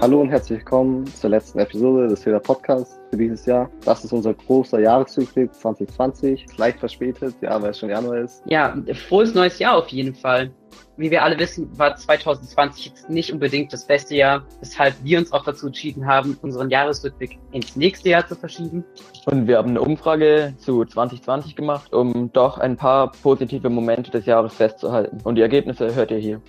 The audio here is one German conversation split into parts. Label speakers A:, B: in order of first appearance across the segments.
A: Hallo und herzlich willkommen zur letzten Episode des Feder Podcasts für dieses Jahr. Das ist unser großer Jahresrückblick 2020. Leicht verspätet, ja, weil es schon Januar ist.
B: Ja, frohes neues Jahr auf jeden Fall. Wie wir alle wissen, war 2020 jetzt nicht unbedingt das beste Jahr, weshalb wir uns auch dazu entschieden haben, unseren Jahresrückblick ins nächste Jahr zu verschieben.
C: Und wir haben eine Umfrage zu 2020 gemacht, um doch ein paar positive Momente des Jahres festzuhalten. Und die Ergebnisse hört ihr hier.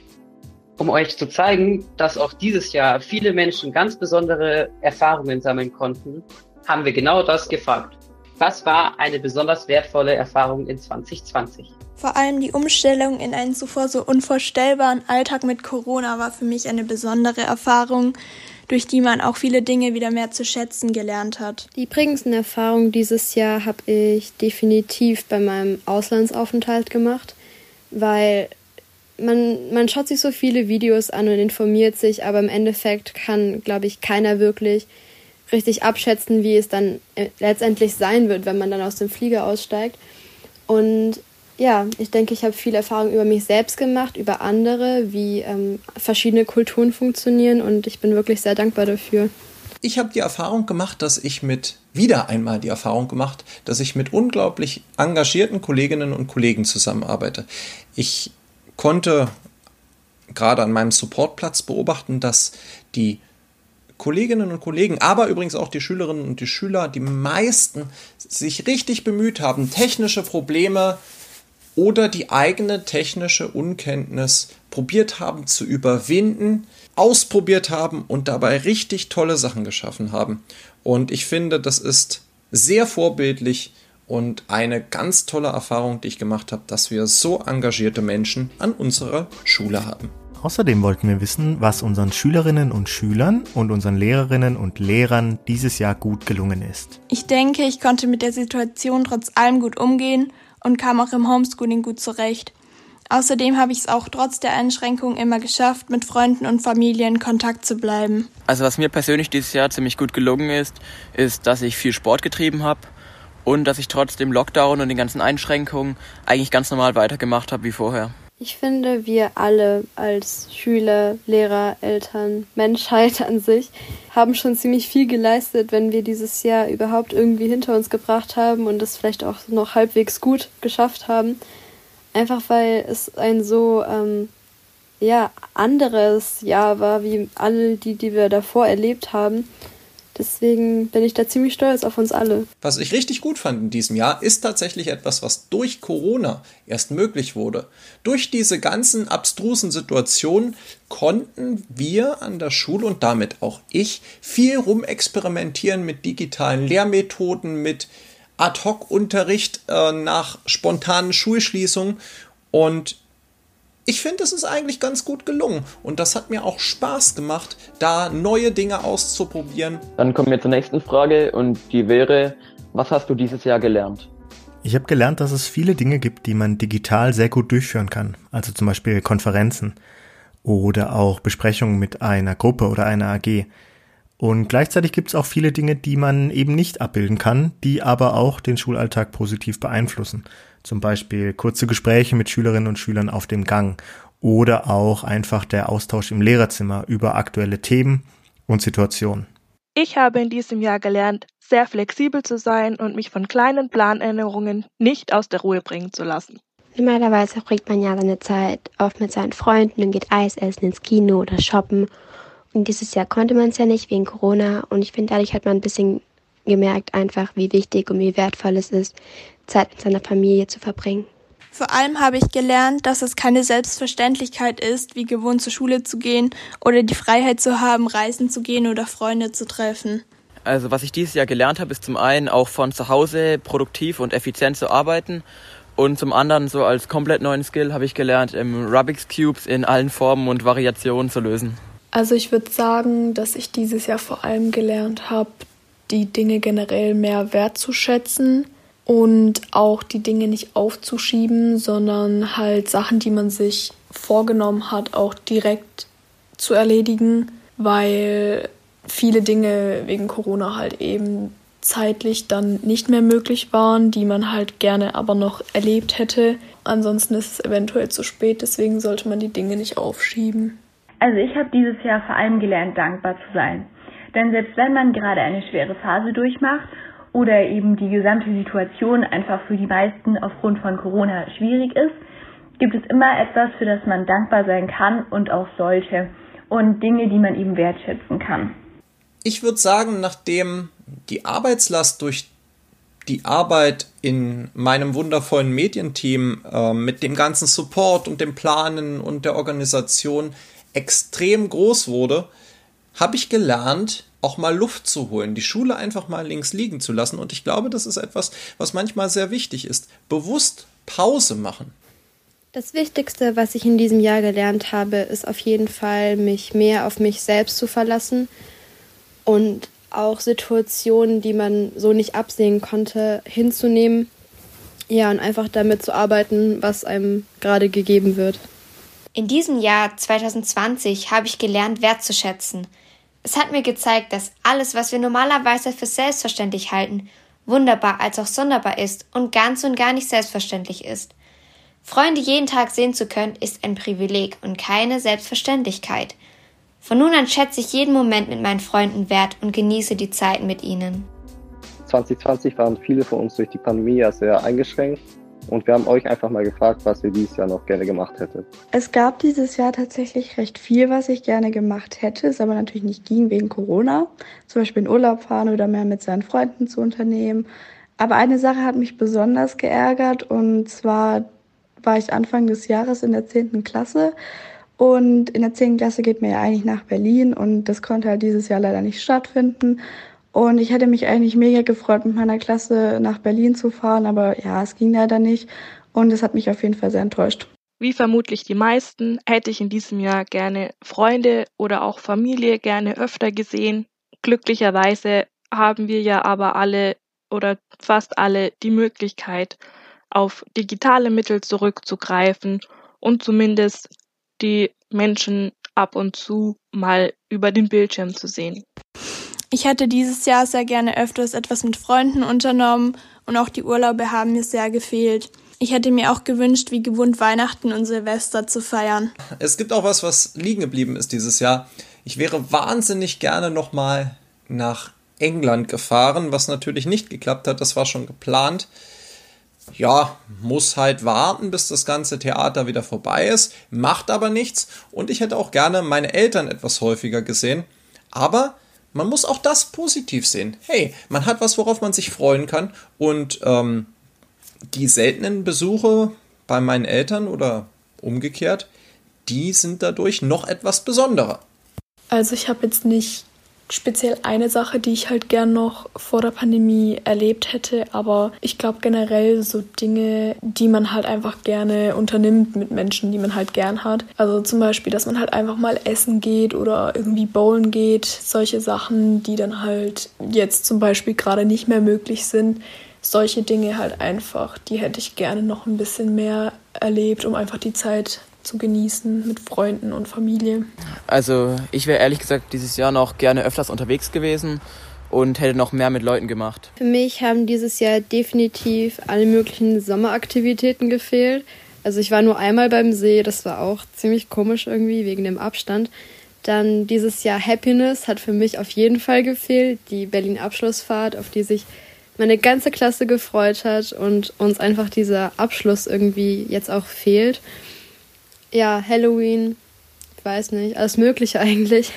B: Um euch zu zeigen, dass auch dieses Jahr viele Menschen ganz besondere Erfahrungen sammeln konnten, haben wir genau das gefragt. Was war eine besonders wertvolle Erfahrung in 2020?
D: Vor allem die Umstellung in einen zuvor so unvorstellbaren Alltag mit Corona war für mich eine besondere Erfahrung, durch die man auch viele Dinge wieder mehr zu schätzen gelernt hat.
E: Die prägendsten Erfahrungen dieses Jahr habe ich definitiv bei meinem Auslandsaufenthalt gemacht, weil man, man schaut sich so viele Videos an und informiert sich, aber im Endeffekt kann, glaube ich, keiner wirklich richtig abschätzen, wie es dann äh, letztendlich sein wird, wenn man dann aus dem Flieger aussteigt. Und ja, ich denke, ich habe viel Erfahrung über mich selbst gemacht, über andere, wie ähm, verschiedene Kulturen funktionieren und ich bin wirklich sehr dankbar dafür.
F: Ich habe die Erfahrung gemacht, dass ich mit, wieder einmal die Erfahrung gemacht, dass ich mit unglaublich engagierten Kolleginnen und Kollegen zusammenarbeite. Ich konnte gerade an meinem Supportplatz beobachten, dass die Kolleginnen und Kollegen, aber übrigens auch die Schülerinnen und die Schüler, die meisten sich richtig bemüht haben, technische Probleme oder die eigene technische Unkenntnis probiert haben zu überwinden, ausprobiert haben und dabei richtig tolle Sachen geschaffen haben. Und ich finde, das ist sehr vorbildlich und eine ganz tolle Erfahrung, die ich gemacht habe, dass wir so engagierte Menschen an unserer Schule haben.
G: Außerdem wollten wir wissen, was unseren Schülerinnen und Schülern und unseren Lehrerinnen und Lehrern dieses Jahr gut gelungen ist.
D: Ich denke, ich konnte mit der Situation trotz allem gut umgehen und kam auch im Homeschooling gut zurecht. Außerdem habe ich es auch trotz der Einschränkungen immer geschafft, mit Freunden und Familie in Kontakt zu bleiben.
C: Also was mir persönlich dieses Jahr ziemlich gut gelungen ist, ist, dass ich viel Sport getrieben habe und dass ich trotz dem Lockdown und den ganzen Einschränkungen eigentlich ganz normal weitergemacht habe wie vorher.
E: Ich finde, wir alle als Schüler, Lehrer, Eltern, Menschheit an sich haben schon ziemlich viel geleistet, wenn wir dieses Jahr überhaupt irgendwie hinter uns gebracht haben und es vielleicht auch noch halbwegs gut geschafft haben. Einfach weil es ein so ähm, ja anderes Jahr war, wie alle die, die wir davor erlebt haben. Deswegen bin ich da ziemlich stolz auf uns alle.
F: Was ich richtig gut fand in diesem Jahr, ist tatsächlich etwas, was durch Corona erst möglich wurde. Durch diese ganzen abstrusen Situationen konnten wir an der Schule und damit auch ich viel rumexperimentieren mit digitalen Lehrmethoden, mit Ad-hoc-Unterricht äh, nach spontanen Schulschließungen und ich finde, es ist eigentlich ganz gut gelungen. Und das hat mir auch Spaß gemacht, da neue Dinge auszuprobieren.
C: Dann kommen wir zur nächsten Frage und die wäre, was hast du dieses Jahr gelernt?
G: Ich habe gelernt, dass es viele Dinge gibt, die man digital sehr gut durchführen kann. Also zum Beispiel Konferenzen oder auch Besprechungen mit einer Gruppe oder einer AG. Und gleichzeitig gibt es auch viele Dinge, die man eben nicht abbilden kann, die aber auch den Schulalltag positiv beeinflussen. Zum Beispiel kurze Gespräche mit Schülerinnen und Schülern auf dem Gang oder auch einfach der Austausch im Lehrerzimmer über aktuelle Themen und Situationen.
H: Ich habe in diesem Jahr gelernt, sehr flexibel zu sein und mich von kleinen Planänderungen nicht aus der Ruhe bringen zu lassen.
I: Normalerweise verbringt man ja seine Zeit oft mit seinen Freunden und geht Eis essen, ins Kino oder shoppen. Und dieses Jahr konnte man es ja nicht wegen Corona. Und ich finde, dadurch hat man ein bisschen gemerkt, einfach wie wichtig und wie wertvoll es ist, Zeit mit seiner Familie zu verbringen.
D: Vor allem habe ich gelernt, dass es keine Selbstverständlichkeit ist, wie gewohnt zur Schule zu gehen oder die Freiheit zu haben, reisen zu gehen oder Freunde zu treffen.
C: Also was ich dieses Jahr gelernt habe, ist zum einen auch von zu Hause produktiv und effizient zu arbeiten und zum anderen so als komplett neuen Skill habe ich gelernt, Rubik's Cubes in allen Formen und Variationen zu lösen.
J: Also ich würde sagen, dass ich dieses Jahr vor allem gelernt habe, die Dinge generell mehr wertzuschätzen und auch die Dinge nicht aufzuschieben, sondern halt Sachen, die man sich vorgenommen hat, auch direkt zu erledigen, weil viele Dinge wegen Corona halt eben zeitlich dann nicht mehr möglich waren, die man halt gerne aber noch erlebt hätte. Ansonsten ist es eventuell zu spät, deswegen sollte man die Dinge nicht aufschieben.
K: Also ich habe dieses Jahr vor allem gelernt, dankbar zu sein. Denn selbst wenn man gerade eine schwere Phase durchmacht oder eben die gesamte Situation einfach für die meisten aufgrund von Corona schwierig ist, gibt es immer etwas, für das man dankbar sein kann und auch sollte und Dinge, die man eben wertschätzen kann.
F: Ich würde sagen, nachdem die Arbeitslast durch die Arbeit in meinem wundervollen Medienteam äh, mit dem ganzen Support und dem Planen und der Organisation extrem groß wurde, habe ich gelernt, auch mal Luft zu holen, die Schule einfach mal links liegen zu lassen. Und ich glaube, das ist etwas, was manchmal sehr wichtig ist. Bewusst Pause machen.
E: Das Wichtigste, was ich in diesem Jahr gelernt habe, ist auf jeden Fall, mich mehr auf mich selbst zu verlassen und auch Situationen, die man so nicht absehen konnte, hinzunehmen. Ja, und einfach damit zu arbeiten, was einem gerade gegeben wird.
L: In diesem Jahr 2020 habe ich gelernt, wertzuschätzen. Es hat mir gezeigt, dass alles, was wir normalerweise für selbstverständlich halten, wunderbar als auch sonderbar ist und ganz und gar nicht selbstverständlich ist. Freunde jeden Tag sehen zu können, ist ein Privileg und keine Selbstverständlichkeit. Von nun an schätze ich jeden Moment mit meinen Freunden wert und genieße die Zeit mit ihnen.
A: 2020 waren viele von uns durch die Pandemie ja sehr eingeschränkt und wir haben euch einfach mal gefragt, was ihr dieses Jahr noch gerne gemacht hättet.
M: Es gab dieses Jahr tatsächlich recht viel, was ich gerne gemacht hätte, es aber natürlich nicht ging wegen Corona. Zum Beispiel in Urlaub fahren oder mehr mit seinen Freunden zu unternehmen. Aber eine Sache hat mich besonders geärgert und zwar war ich Anfang des Jahres in der 10. Klasse und in der 10. Klasse geht man ja eigentlich nach Berlin und das konnte halt dieses Jahr leider nicht stattfinden. Und ich hätte mich eigentlich mega gefreut, mit meiner Klasse nach Berlin zu fahren, aber ja, es ging leider nicht und es hat mich auf jeden Fall sehr enttäuscht.
H: Wie vermutlich die meisten hätte ich in diesem Jahr gerne Freunde oder auch Familie gerne öfter gesehen. Glücklicherweise haben wir ja aber alle oder fast alle die Möglichkeit, auf digitale Mittel zurückzugreifen und zumindest die Menschen ab und zu mal über den Bildschirm zu sehen.
D: Ich hätte dieses Jahr sehr gerne öfters etwas mit Freunden unternommen und auch die Urlaube haben mir sehr gefehlt. Ich hätte mir auch gewünscht, wie gewohnt Weihnachten und Silvester zu feiern.
F: Es gibt auch was, was liegen geblieben ist dieses Jahr. Ich wäre wahnsinnig gerne nochmal nach England gefahren, was natürlich nicht geklappt hat. Das war schon geplant ja, muss halt warten, bis das ganze Theater wieder vorbei ist, macht aber nichts und ich hätte auch gerne meine Eltern etwas häufiger gesehen, aber man muss auch das positiv sehen. Hey, man hat was, worauf man sich freuen kann und ähm, die seltenen Besuche bei meinen Eltern oder umgekehrt, die sind dadurch noch etwas besonderer.
J: Also ich habe jetzt nicht speziell eine Sache, die ich halt gern noch vor der Pandemie erlebt hätte, aber ich glaube generell so Dinge, die man halt einfach gerne unternimmt mit Menschen, die man halt gern hat. Also zum Beispiel, dass man halt einfach mal essen geht oder irgendwie bowlen geht, solche Sachen, die dann halt jetzt zum Beispiel gerade nicht mehr möglich sind. Solche Dinge halt einfach, die hätte ich gerne noch ein bisschen mehr erlebt, um einfach die Zeit zu genießen mit Freunden und Familie.
C: Also ich wäre ehrlich gesagt dieses Jahr noch gerne öfters unterwegs gewesen und hätte noch mehr mit Leuten gemacht.
E: Für mich haben dieses Jahr definitiv alle möglichen Sommeraktivitäten gefehlt. Also ich war nur einmal beim See, das war auch ziemlich komisch irgendwie wegen dem Abstand. Dann dieses Jahr Happiness hat für mich auf jeden Fall gefehlt, die Berlin Abschlussfahrt, auf die sich meine ganze Klasse gefreut hat und uns einfach dieser Abschluss irgendwie jetzt auch fehlt ja, Halloween, ich weiß nicht, alles Mögliche eigentlich.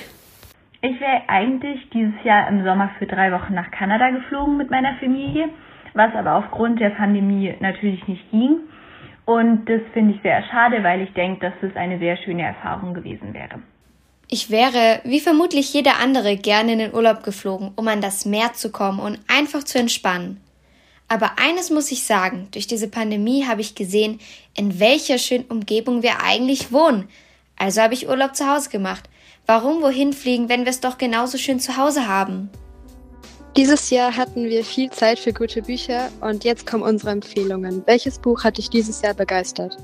K: Ich wäre eigentlich dieses Jahr im Sommer für drei Wochen nach Kanada geflogen mit meiner Familie, was aber aufgrund der Pandemie natürlich nicht ging. Und das finde ich sehr schade, weil ich denke, dass das eine sehr schöne Erfahrung gewesen wäre.
L: Ich wäre, wie vermutlich jeder andere, gerne in den Urlaub geflogen, um an das Meer zu kommen und einfach zu entspannen. Aber eines muss ich sagen, durch diese Pandemie habe ich gesehen, in welcher schönen Umgebung wir eigentlich wohnen. Also habe ich Urlaub zu Hause gemacht. Warum wohin fliegen, wenn wir es doch genauso schön zu Hause haben?
E: Dieses Jahr hatten wir viel Zeit für gute Bücher und jetzt kommen unsere Empfehlungen. Welches Buch hat dich dieses Jahr begeistert?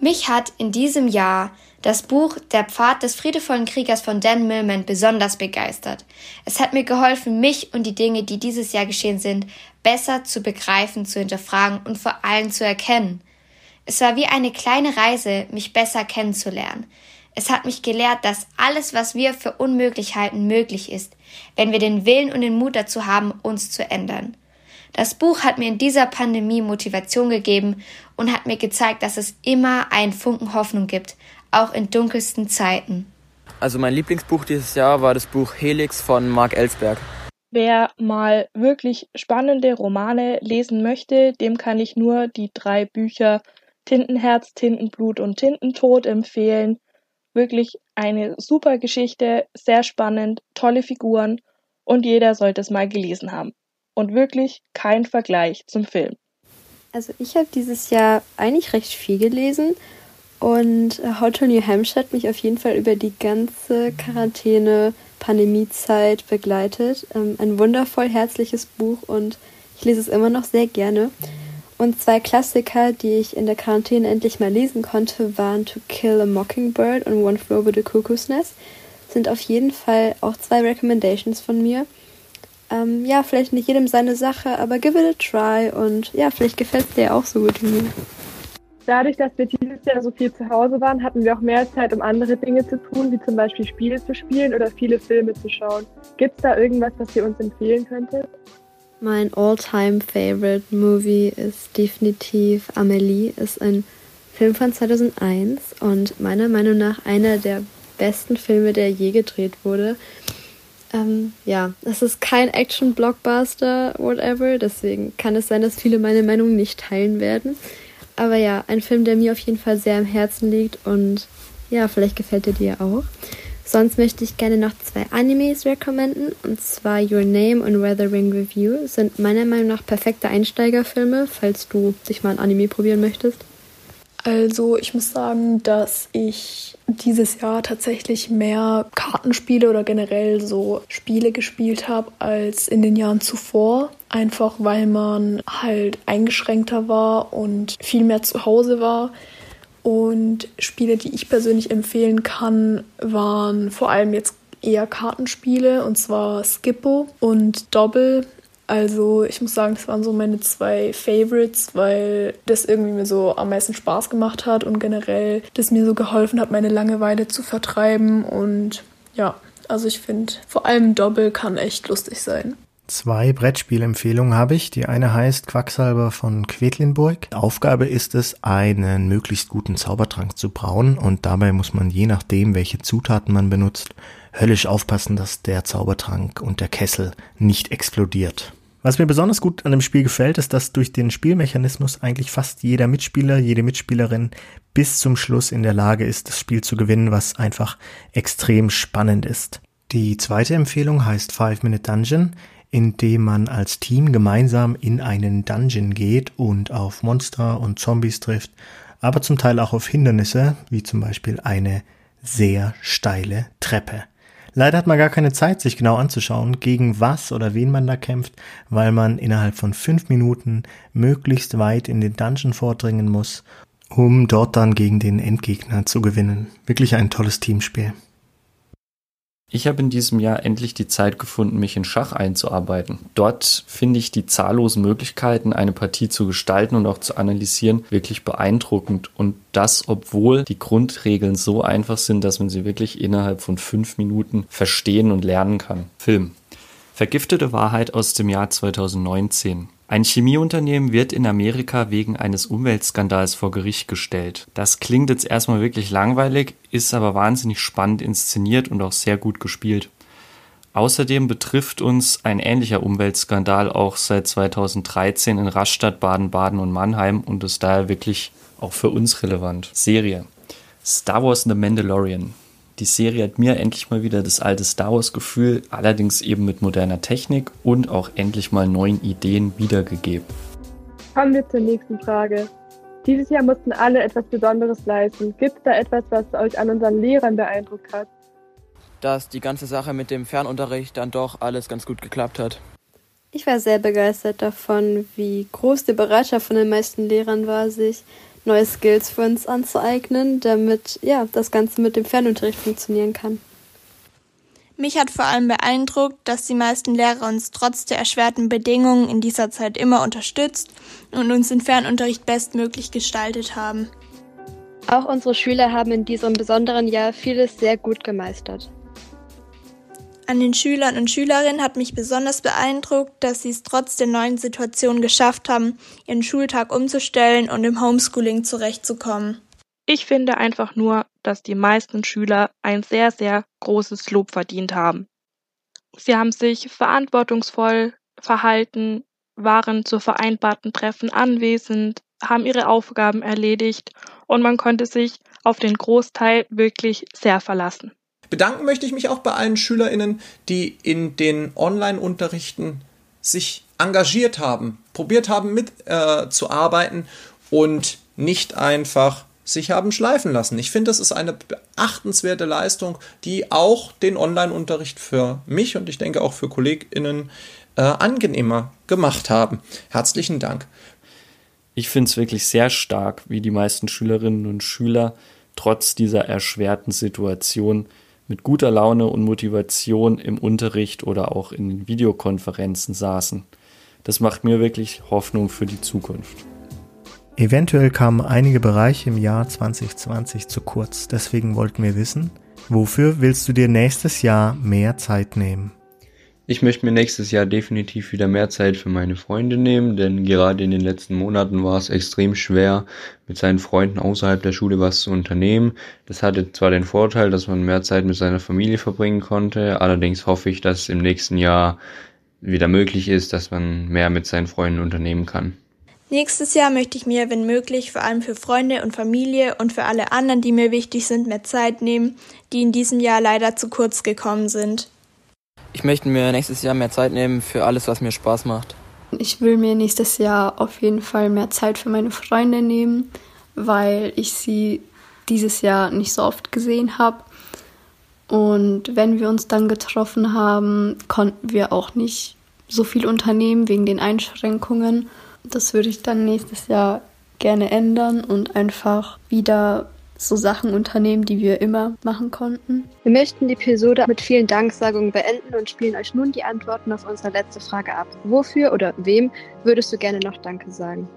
L: Mich hat in diesem Jahr das Buch Der Pfad des friedevollen Kriegers von Dan Millman besonders begeistert. Es hat mir geholfen, mich und die Dinge, die dieses Jahr geschehen sind, besser zu begreifen, zu hinterfragen und vor allem zu erkennen. Es war wie eine kleine Reise, mich besser kennenzulernen. Es hat mich gelehrt, dass alles, was wir für unmöglich halten, möglich ist, wenn wir den Willen und den Mut dazu haben, uns zu ändern. Das Buch hat mir in dieser Pandemie Motivation gegeben und hat mir gezeigt, dass es immer einen Funken Hoffnung gibt, auch in dunkelsten Zeiten.
C: Also mein Lieblingsbuch dieses Jahr war das Buch Helix von Mark Ellsberg.
H: Wer mal wirklich spannende Romane lesen möchte, dem kann ich nur die drei Bücher Tintenherz, Tintenblut und Tintentod empfehlen. Wirklich eine super Geschichte, sehr spannend, tolle Figuren und jeder sollte es mal gelesen haben. Und wirklich kein Vergleich zum Film.
E: Also ich habe dieses Jahr eigentlich recht viel gelesen und Hotel New Hampshire hat mich auf jeden Fall über die ganze Quarantäne-Pandemiezeit begleitet. Ähm, ein wundervoll herzliches Buch und ich lese es immer noch sehr gerne. Und zwei Klassiker, die ich in der Quarantäne endlich mal lesen konnte, waren To Kill a Mockingbird und One Flew Over the Cuckoo's Nest. Sind auf jeden Fall auch zwei Recommendations von mir. Ähm, ja, vielleicht nicht jedem seine Sache, aber give it a try und ja, vielleicht gefällt es dir auch so gut wie mir.
N: Dadurch, dass wir dieses Jahr so viel zu Hause waren, hatten wir auch mehr Zeit, um andere Dinge zu tun, wie zum Beispiel Spiele zu spielen oder viele Filme zu schauen. Gibt es da irgendwas, was ihr uns empfehlen könntet?
E: Mein all-time favorite Movie ist definitiv Amelie, ist ein Film von 2001 und meiner Meinung nach einer der besten Filme, der je gedreht wurde. Ähm, ja, es ist kein Action-Blockbuster, whatever, deswegen kann es sein, dass viele meine Meinung nicht teilen werden. Aber ja, ein Film, der mir auf jeden Fall sehr am Herzen liegt und ja, vielleicht gefällt er dir auch. Sonst möchte ich gerne noch zwei Animes recommenden, und zwar Your Name und Weathering Review sind meiner Meinung nach perfekte Einsteigerfilme, falls du dich mal ein Anime probieren möchtest.
J: Also ich muss sagen, dass ich dieses Jahr tatsächlich mehr Kartenspiele oder generell so Spiele gespielt habe als in den Jahren zuvor. Einfach weil man halt eingeschränkter war und viel mehr zu Hause war. Und Spiele, die ich persönlich empfehlen kann, waren vor allem jetzt eher Kartenspiele und zwar Skippo und Doppel. Also ich muss sagen, das waren so meine zwei Favorites, weil das irgendwie mir so am meisten Spaß gemacht hat und generell das mir so geholfen hat, meine Langeweile zu vertreiben. Und ja, also ich finde, vor allem Doppel kann echt lustig sein.
G: Zwei Brettspielempfehlungen habe ich. Die eine heißt Quacksalber von Quedlinburg. Aufgabe ist es, einen möglichst guten Zaubertrank zu brauen und dabei muss man je nachdem, welche Zutaten man benutzt, höllisch aufpassen, dass der Zaubertrank und der Kessel nicht explodiert. Was mir besonders gut an dem Spiel gefällt, ist, dass durch den Spielmechanismus eigentlich fast jeder Mitspieler, jede Mitspielerin bis zum Schluss in der Lage ist, das Spiel zu gewinnen, was einfach extrem spannend ist. Die zweite Empfehlung heißt Five Minute Dungeon in dem man als Team gemeinsam in einen Dungeon geht und auf Monster und Zombies trifft, aber zum Teil auch auf Hindernisse, wie zum Beispiel eine sehr steile Treppe. Leider hat man gar keine Zeit, sich genau anzuschauen, gegen was oder wen man da kämpft, weil man innerhalb von fünf Minuten möglichst weit in den Dungeon vordringen muss, um dort dann gegen den Endgegner zu gewinnen. Wirklich ein tolles Teamspiel.
O: Ich habe in diesem Jahr endlich die Zeit gefunden, mich in Schach einzuarbeiten. Dort finde ich die zahllosen Möglichkeiten, eine Partie zu gestalten und auch zu analysieren, wirklich beeindruckend. Und das, obwohl die Grundregeln so einfach sind, dass man sie wirklich innerhalb von fünf Minuten verstehen und lernen kann. Film. Vergiftete Wahrheit aus dem Jahr 2019. Ein Chemieunternehmen wird in Amerika wegen eines Umweltskandals vor Gericht gestellt. Das klingt jetzt erstmal wirklich langweilig, ist aber wahnsinnig spannend inszeniert und auch sehr gut gespielt. Außerdem betrifft uns ein ähnlicher Umweltskandal auch seit 2013 in Rastatt, Baden-Baden und Mannheim und ist daher wirklich auch für uns relevant. Serie Star Wars The Mandalorian die Serie hat mir endlich mal wieder das alte Star Wars-Gefühl, allerdings eben mit moderner Technik und auch endlich mal neuen Ideen wiedergegeben.
N: Kommen wir zur nächsten Frage. Dieses Jahr mussten alle etwas Besonderes leisten. Gibt es da etwas, was euch an unseren Lehrern beeindruckt hat?
C: Dass die ganze Sache mit dem Fernunterricht dann doch alles ganz gut geklappt hat.
E: Ich war sehr begeistert davon, wie groß die Bereitschaft von den meisten Lehrern war, sich neue Skills für uns anzueignen, damit ja das Ganze mit dem Fernunterricht funktionieren kann.
D: Mich hat vor allem beeindruckt, dass die meisten Lehrer uns trotz der erschwerten Bedingungen in dieser Zeit immer unterstützt und uns den Fernunterricht bestmöglich gestaltet haben.
E: Auch unsere Schüler haben in diesem besonderen Jahr vieles sehr gut gemeistert.
D: An den Schülern und Schülerinnen hat mich besonders beeindruckt, dass sie es trotz der neuen Situation geschafft haben, ihren Schultag umzustellen und im Homeschooling zurechtzukommen.
H: Ich finde einfach nur, dass die meisten Schüler ein sehr, sehr großes Lob verdient haben. Sie haben sich verantwortungsvoll verhalten, waren zu vereinbarten Treffen anwesend, haben ihre Aufgaben erledigt und man konnte sich auf den Großteil wirklich sehr verlassen.
F: Bedanken möchte ich mich auch bei allen SchülerInnen, die in den Online-Unterrichten sich engagiert haben, probiert haben mitzuarbeiten äh, und nicht einfach sich haben schleifen lassen. Ich finde, das ist eine beachtenswerte Leistung, die auch den Online-Unterricht für mich und ich denke auch für KollegInnen äh, angenehmer gemacht haben. Herzlichen Dank.
O: Ich finde es wirklich sehr stark, wie die meisten Schülerinnen und Schüler trotz dieser erschwerten Situation mit guter Laune und Motivation im Unterricht oder auch in Videokonferenzen saßen. Das macht mir wirklich Hoffnung für die Zukunft.
G: Eventuell kamen einige Bereiche im Jahr 2020 zu kurz. Deswegen wollten wir wissen, wofür willst du dir nächstes Jahr mehr Zeit nehmen?
P: Ich möchte mir nächstes Jahr definitiv wieder mehr Zeit für meine Freunde nehmen, denn gerade in den letzten Monaten war es extrem schwer, mit seinen Freunden außerhalb der Schule was zu unternehmen. Das hatte zwar den Vorteil, dass man mehr Zeit mit seiner Familie verbringen konnte, allerdings hoffe ich, dass im nächsten Jahr wieder möglich ist, dass man mehr mit seinen Freunden unternehmen kann.
D: Nächstes Jahr möchte ich mir, wenn möglich, vor allem für Freunde und Familie und für alle anderen, die mir wichtig sind, mehr Zeit nehmen, die in diesem Jahr leider zu kurz gekommen sind.
C: Ich möchte mir nächstes Jahr mehr Zeit nehmen für alles, was mir Spaß macht.
Q: Ich will mir nächstes Jahr auf jeden Fall mehr Zeit für meine Freunde nehmen, weil ich sie dieses Jahr nicht so oft gesehen habe. Und wenn wir uns dann getroffen haben, konnten wir auch nicht so viel unternehmen wegen den Einschränkungen. Das würde ich dann nächstes Jahr gerne ändern und einfach wieder so Sachen unternehmen, die wir immer machen konnten.
E: Wir möchten die Episode mit vielen Danksagungen beenden und spielen euch nun die Antworten auf unsere letzte Frage ab. Wofür oder wem würdest du gerne noch Danke sagen?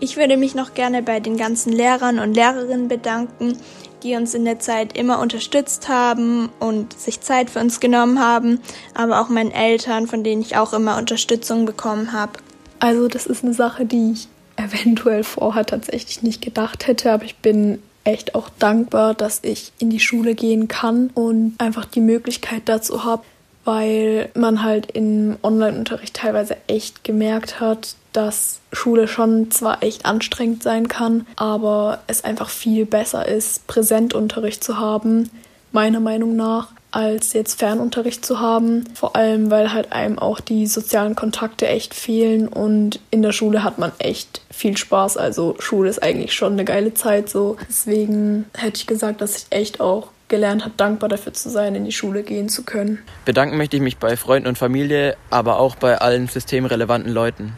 D: Ich würde mich noch gerne bei den ganzen Lehrern und Lehrerinnen bedanken, die uns in der Zeit immer unterstützt haben und sich Zeit für uns genommen haben, aber auch meinen Eltern, von denen ich auch immer Unterstützung bekommen habe.
J: Also das ist eine Sache, die ich eventuell vorher tatsächlich nicht gedacht hätte, aber ich bin echt auch dankbar, dass ich in die Schule gehen kann und einfach die Möglichkeit dazu habe, weil man halt im Online-Unterricht teilweise echt gemerkt hat, dass Schule schon zwar echt anstrengend sein kann, aber es einfach viel besser ist, Präsentunterricht zu haben, meiner Meinung nach, als jetzt Fernunterricht zu haben. Vor allem, weil halt einem auch die sozialen Kontakte echt fehlen und in der Schule hat man echt viel Spaß. Also Schule ist eigentlich schon eine geile Zeit so. Deswegen hätte ich gesagt, dass ich echt auch gelernt habe, dankbar dafür zu sein, in die Schule gehen zu können.
C: Bedanken möchte ich mich bei Freunden und Familie, aber auch bei allen systemrelevanten Leuten.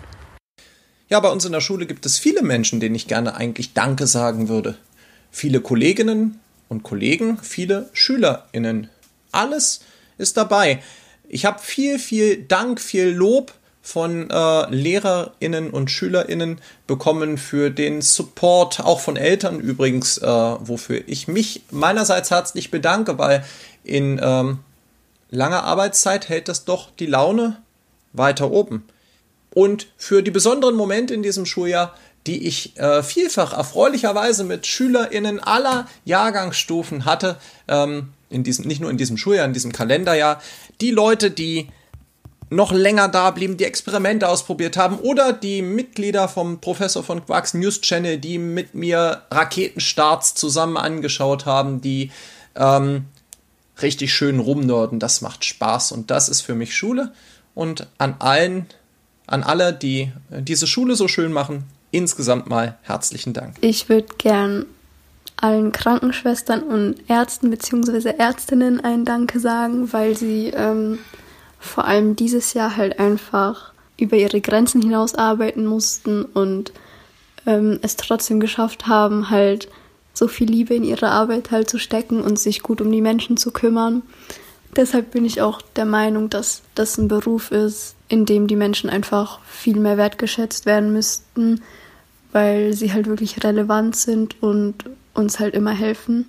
F: Ja, bei uns in der Schule gibt es viele Menschen, denen ich gerne eigentlich Danke sagen würde. Viele Kolleginnen und Kollegen, viele SchülerInnen alles ist dabei. Ich habe viel, viel Dank, viel Lob von äh, Lehrerinnen und Schülerinnen bekommen für den Support, auch von Eltern übrigens, äh, wofür ich mich meinerseits herzlich bedanke, weil in ähm, langer Arbeitszeit hält das doch die Laune weiter oben. Und für die besonderen Momente in diesem Schuljahr, die ich äh, vielfach erfreulicherweise mit SchülerInnen aller Jahrgangsstufen hatte, ähm, in diesem, nicht nur in diesem Schuljahr, in diesem Kalenderjahr, die Leute, die noch länger da blieben, die Experimente ausprobiert haben oder die Mitglieder vom Professor von Quarks News Channel, die mit mir Raketenstarts zusammen angeschaut haben, die ähm, richtig schön rumnörden. Das macht Spaß und das ist für mich Schule. Und an allen, an alle, die diese Schule so schön machen, insgesamt mal herzlichen Dank.
Q: Ich würde gern allen Krankenschwestern und Ärzten bzw. Ärztinnen ein Danke sagen, weil sie ähm, vor allem dieses Jahr halt einfach über ihre Grenzen hinaus arbeiten mussten und ähm, es trotzdem geschafft haben, halt so viel Liebe in ihre Arbeit halt zu stecken und sich gut um die Menschen zu kümmern. Deshalb bin ich auch der Meinung, dass das ein Beruf ist, in dem die Menschen einfach viel mehr wertgeschätzt werden müssten, weil sie halt wirklich relevant sind und uns halt immer helfen.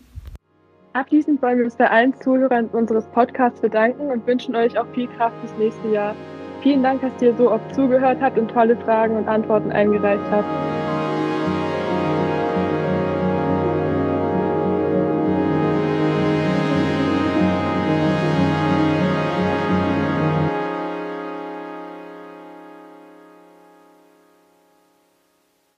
H: Abschließend wollen wir uns bei allen Zuhörern unseres Podcasts bedanken und wünschen euch auch viel Kraft fürs nächste Jahr. Vielen Dank, dass ihr so oft zugehört habt und tolle Fragen und Antworten eingereicht habt.